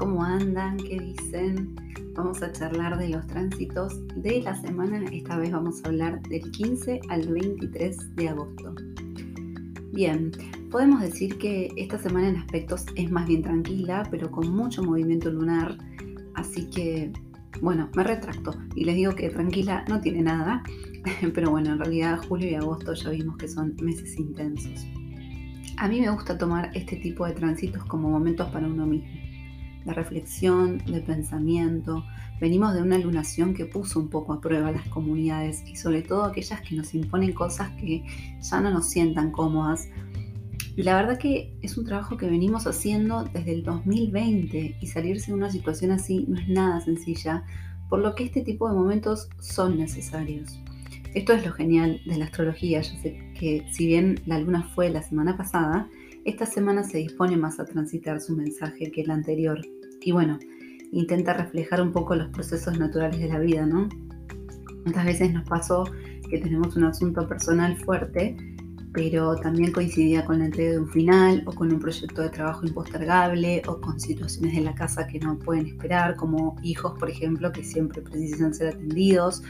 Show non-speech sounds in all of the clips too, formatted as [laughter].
¿cómo andan? ¿Qué dicen? Vamos a charlar de los tránsitos de la semana. Esta vez vamos a hablar del 15 al 23 de agosto. Bien, podemos decir que esta semana en aspectos es más bien tranquila, pero con mucho movimiento lunar. Así que, bueno, me retracto y les digo que tranquila no tiene nada. [laughs] Pero bueno, en realidad julio y agosto ya vimos que son meses intensos. A mí me gusta tomar este tipo de tránsitos como momentos para uno mismo, de reflexión, de pensamiento. Venimos de una lunación que puso un poco a prueba las comunidades y sobre todo aquellas que nos imponen cosas que ya no nos sientan cómodas. Y la verdad que es un trabajo que venimos haciendo desde el 2020 y salirse de una situación así no es nada sencilla, por lo que este tipo de momentos son necesarios. Esto es lo genial de la astrología. Yo sé que si bien la luna fue la semana pasada, esta semana se dispone más a transitar su mensaje que la anterior. Y bueno, intenta reflejar un poco los procesos naturales de la vida, ¿no? Muchas veces nos pasó que tenemos un asunto personal fuerte, pero también coincidía con la entrega de un final o con un proyecto de trabajo impostergable o con situaciones de la casa que no pueden esperar, como hijos, por ejemplo, que siempre precisan ser atendidos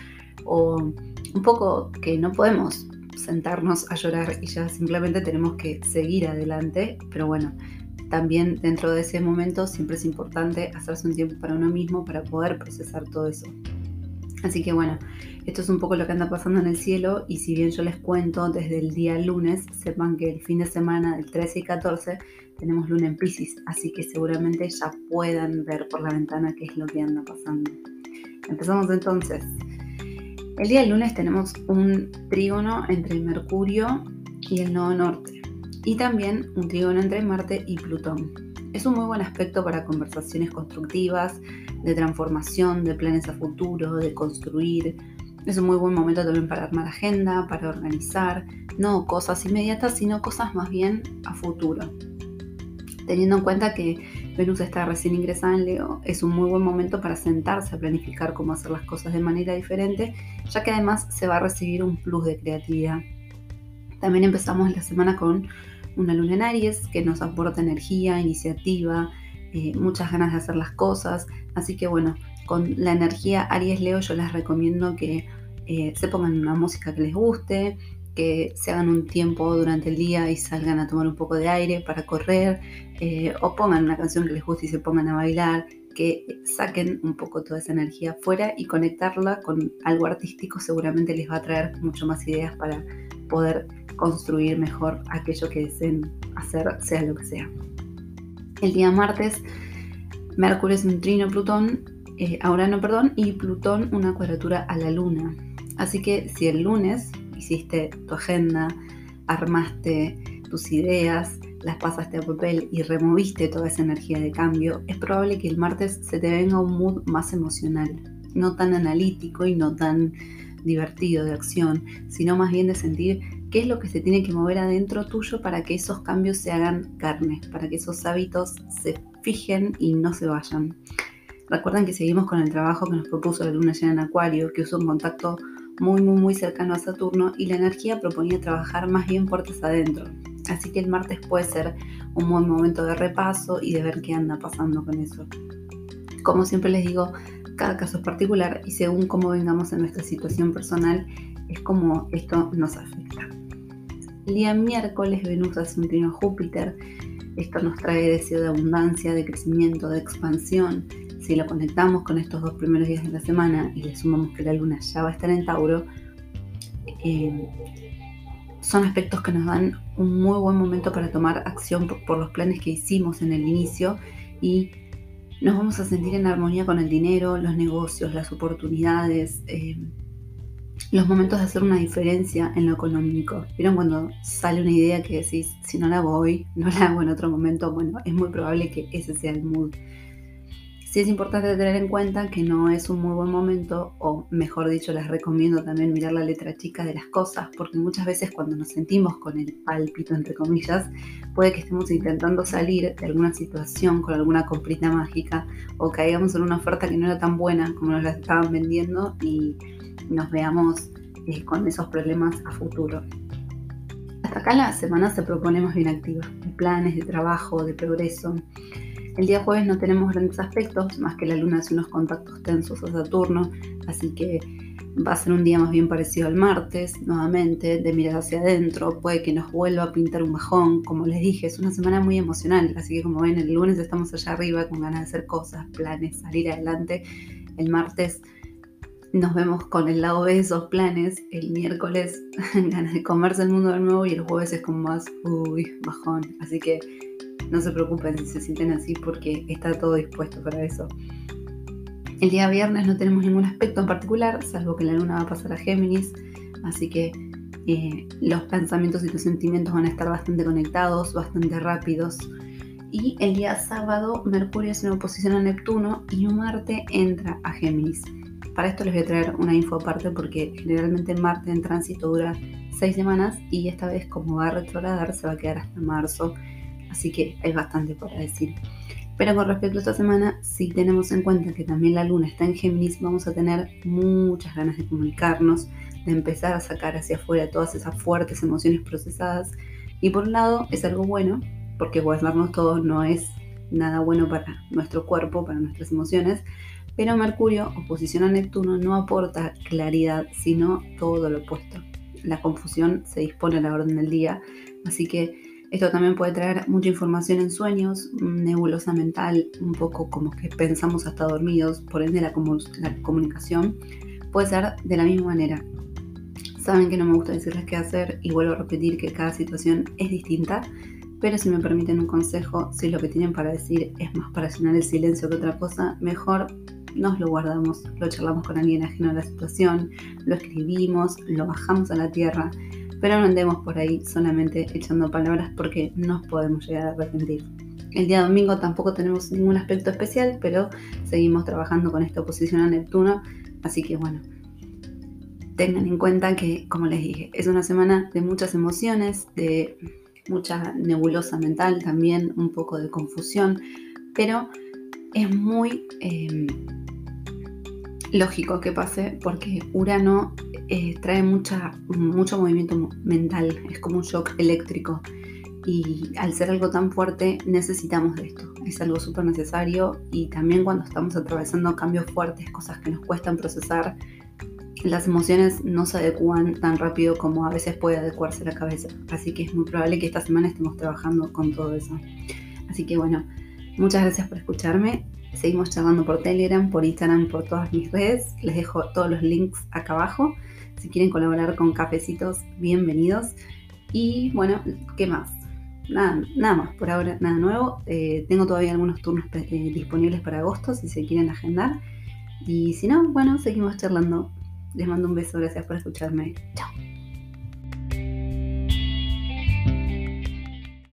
o un poco que no podemos sentarnos a llorar y ya simplemente tenemos que seguir adelante, pero bueno, también dentro de ese momento siempre es importante hacerse un tiempo para uno mismo para poder procesar todo eso. Así que bueno, esto es un poco lo que anda pasando en el cielo y si bien yo les cuento desde el día lunes, sepan que el fin de semana del 13 y 14 tenemos luna en Pisces, así que seguramente ya puedan ver por la ventana qué es lo que anda pasando. Empezamos entonces. El día lunes tenemos un trígono entre Mercurio y el nodo norte y también un trígono entre Marte y Plutón. Es un muy buen aspecto para conversaciones constructivas, de transformación, de planes a futuro, de construir. Es un muy buen momento también para armar agenda, para organizar, no cosas inmediatas, sino cosas más bien a futuro. Teniendo en cuenta que Venus está recién ingresada en Leo, es un muy buen momento para sentarse a planificar cómo hacer las cosas de manera diferente, ya que además se va a recibir un plus de creatividad. También empezamos la semana con una luna en Aries que nos aporta energía, iniciativa, eh, muchas ganas de hacer las cosas. Así que bueno, con la energía Aries Leo yo les recomiendo que eh, se pongan una música que les guste, que se hagan un tiempo durante el día y salgan a tomar un poco de aire para correr, eh, o pongan una canción que les guste y se pongan a bailar, que saquen un poco toda esa energía afuera y conectarla con algo artístico seguramente les va a traer mucho más ideas para poder construir mejor aquello que deseen hacer, sea lo que sea. El día martes, Mercurio es un trino Plutón, eh, ahora no, perdón, y Plutón una cuadratura a la Luna. Así que si el lunes hiciste tu agenda, armaste tus ideas, las pasaste a papel y removiste toda esa energía de cambio, es probable que el martes se te venga un mood más emocional, no tan analítico y no tan divertido de acción, sino más bien de sentir qué es lo que se tiene que mover adentro tuyo para que esos cambios se hagan carne, para que esos hábitos se fijen y no se vayan. Recuerden que seguimos con el trabajo que nos propuso la luna llena en Acuario, que usó un contacto muy, muy, muy cercano a Saturno y la energía proponía trabajar más bien puertas adentro. Así que el martes puede ser un buen momento de repaso y de ver qué anda pasando con eso. Como siempre les digo, cada caso es particular y según cómo vengamos en nuestra situación personal es como esto nos afecta. El día miércoles Venus hace a Júpiter. Esto nos trae deseo de abundancia, de crecimiento, de expansión, si lo conectamos con estos dos primeros días de la semana y le sumamos que la luna ya va a estar en Tauro, eh, son aspectos que nos dan un muy buen momento para tomar acción por, los planes que hicimos en el inicio y nos vamos a sentir en armonía con el dinero, los negocios, las oportunidades, eh, los momentos de hacer una diferencia en lo económico. ¿Vieron cuando sale una idea que decís, si no la hago hoy, no la hago en otro momento? Bueno, es muy probable que ese sea el mood Sí es importante tener en cuenta que no es un muy buen momento, o mejor dicho, les recomiendo también mirar la letra chica de las cosas, porque muchas veces cuando nos sentimos con el pálpito, entre comillas, puede que estemos intentando salir de alguna situación con alguna comprita mágica, o caigamos en una oferta que no era tan buena como nos la estaban vendiendo y nos veamos eh, con esos problemas a futuro. Hasta acá la semana se propone más bien activa, de planes, de trabajo, de progreso. El día jueves no tenemos grandes aspectos, más que la luna hace unos contactos tensos a Saturno, así que va a ser un día más bien parecido al martes, nuevamente, de mirar hacia adentro, puede que nos vuelva a pintar un bajón, como les dije, es una semana muy emocional, así que como ven, el lunes estamos allá arriba con ganas de hacer cosas, planes, salir adelante, el martes nos vemos con el lado B de esos planes, el miércoles [laughs] ganas de comerse el mundo de nuevo y el jueves es como más, uy, bajón, así que no se preocupen si se sienten así porque está todo dispuesto para eso. El día viernes no tenemos ningún aspecto en particular, salvo que la luna va a pasar a Géminis, así que eh, los pensamientos y los sentimientos van a estar bastante conectados, bastante rápidos. Y el día sábado Mercurio es en oposición a Neptuno y Marte entra a Géminis. Para esto les voy a traer una info aparte porque generalmente Marte en tránsito dura seis semanas y esta vez como va a retrogradar se va a quedar hasta marzo así que hay bastante para decir. Pero con respecto a esta semana, si tenemos en cuenta que también la luna está en Géminis, vamos a tener muchas ganas de comunicarnos, de empezar a sacar hacia afuera todas esas fuertes emociones procesadas. Y por un lado es algo bueno, porque guardarnos todo no es nada bueno para nuestro cuerpo, para nuestras emociones, pero Mercurio, oposición a Neptuno, no aporta claridad, sino todo lo opuesto. La confusión se dispone a la orden del día, así que esto también puede traer mucha información en sueños, nebulosa mental, un poco como que pensamos hasta dormidos, por ende la, comunicación puede ser de la misma manera. Saben que no me gusta decirles qué hacer y vuelvo a repetir que cada situación es distinta, pero si me permiten un consejo, si lo que tienen para decir es más para llenar el silencio que otra cosa, mejor nos lo guardamos, lo charlamos con alguien ajeno a la situación, lo escribimos, lo bajamos a la tierra pero no andemos por ahí solamente echando palabras porque nos podemos llegar a arrepentir. El día domingo tampoco tenemos ningún aspecto especial, pero seguimos trabajando con esta oposición a Neptuno, así que bueno, tengan en cuenta que, como les dije, es una semana de muchas emociones, de mucha nebulosa mental, también un poco de confusión, pero es muy eh, lógico que pase porque Urano eh, trae mucha, mucho movimiento mental, es como un shock eléctrico. Y al ser algo tan fuerte necesitamos de esto. Es algo súper necesario y también cuando estamos atravesando cambios fuertes, cosas que nos cuestan procesar, las emociones no se adecúan tan rápido como a veces puede adecuarse la cabeza. Así que es muy probable que esta semana estemos trabajando con todo eso. Así que bueno, muchas gracias por escucharme. Seguimos charlando por Telegram, por Instagram, por todas mis redes. Les dejo todos los links acá abajo. Si quieren colaborar con cafecitos, bienvenidos. Y bueno, ¿qué más? Nada, más, por ahora nada nuevo. Eh, tengo todavía algunos turnos eh, disponibles para agosto si se quieren agendar. Y si no, bueno, seguimos charlando. Les mando un beso, gracias por escucharme. Chao.